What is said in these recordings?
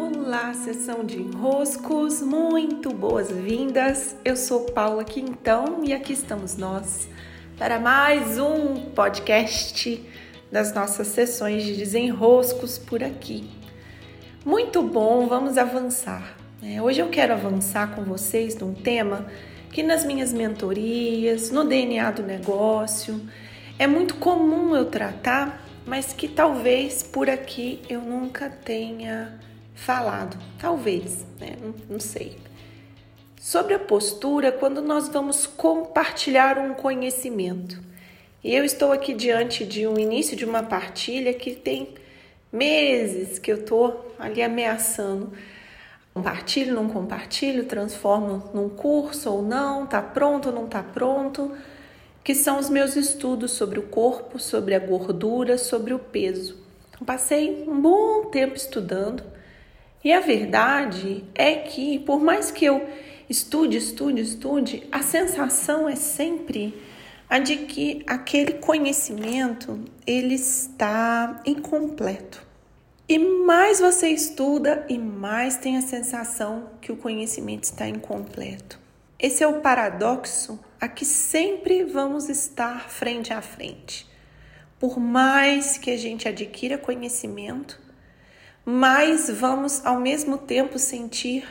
Olá, sessão de enroscos, muito boas-vindas. Eu sou Paula Quintão e aqui estamos nós para mais um podcast das nossas sessões de desenroscos por aqui. Muito bom, vamos avançar. Né? Hoje eu quero avançar com vocês num tema que nas minhas mentorias, no DNA do negócio, é muito comum eu tratar, mas que talvez por aqui eu nunca tenha falado. Talvez, né? não, não sei. Sobre a postura, quando nós vamos compartilhar um conhecimento. E eu estou aqui diante de um início de uma partilha que tem meses que eu estou ali ameaçando. Compartilho, não compartilho, transformo num curso ou não, tá pronto ou não tá pronto, que são os meus estudos sobre o corpo, sobre a gordura, sobre o peso. Então, passei um bom tempo estudando e a verdade é que, por mais que eu estude, estude, estude, a sensação é sempre a de que aquele conhecimento ele está incompleto. E mais você estuda e mais tem a sensação que o conhecimento está incompleto. Esse é o paradoxo a que sempre vamos estar frente a frente. Por mais que a gente adquira conhecimento, mais vamos ao mesmo tempo sentir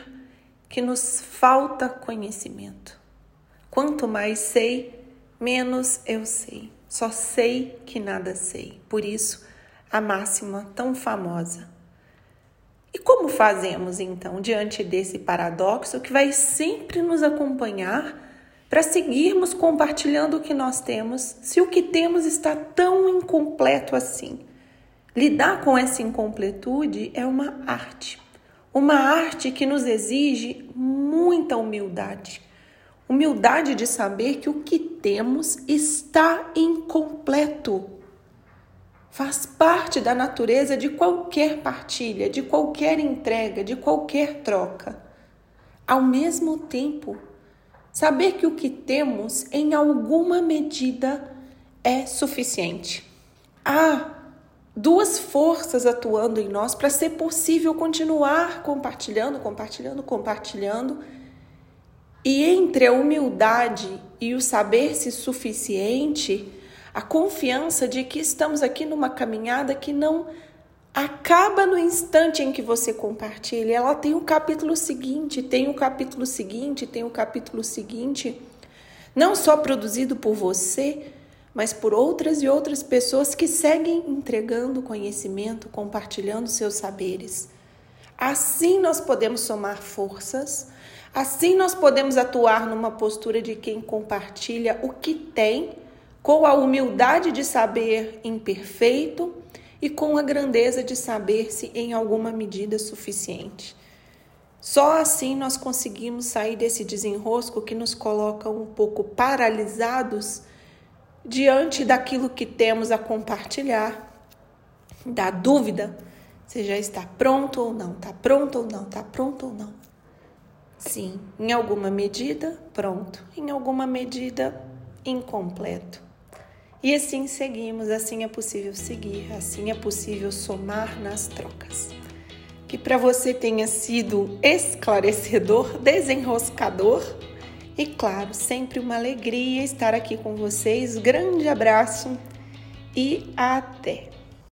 que nos falta conhecimento. Quanto mais sei, menos eu sei. Só sei que nada sei. Por isso, a máxima tão famosa. E como fazemos então diante desse paradoxo que vai sempre nos acompanhar para seguirmos compartilhando o que nós temos, se o que temos está tão incompleto assim? Lidar com essa incompletude é uma arte. Uma arte que nos exige muita humildade. Humildade de saber que o que temos está incompleto. Faz parte da natureza de qualquer partilha, de qualquer entrega, de qualquer troca. Ao mesmo tempo, saber que o que temos, em alguma medida, é suficiente. Ah, duas forças atuando em nós para ser possível continuar compartilhando, compartilhando, compartilhando. E entre a humildade e o saber-se suficiente, a confiança de que estamos aqui numa caminhada que não acaba no instante em que você compartilha. Ela tem o capítulo seguinte, tem o capítulo seguinte, tem o capítulo seguinte, não só produzido por você, mas por outras e outras pessoas que seguem entregando conhecimento, compartilhando seus saberes. Assim nós podemos somar forças, assim nós podemos atuar numa postura de quem compartilha o que tem, com a humildade de saber imperfeito e com a grandeza de saber-se em alguma medida suficiente. Só assim nós conseguimos sair desse desenrosco que nos coloca um pouco paralisados diante daquilo que temos a compartilhar, da dúvida se já está pronto ou não, está pronto ou não, está pronto ou não. Sim, em alguma medida, pronto, em alguma medida, incompleto. E assim seguimos, assim é possível seguir, assim é possível somar nas trocas. Que para você tenha sido esclarecedor, desenroscador e claro, sempre uma alegria estar aqui com vocês. Grande abraço e até!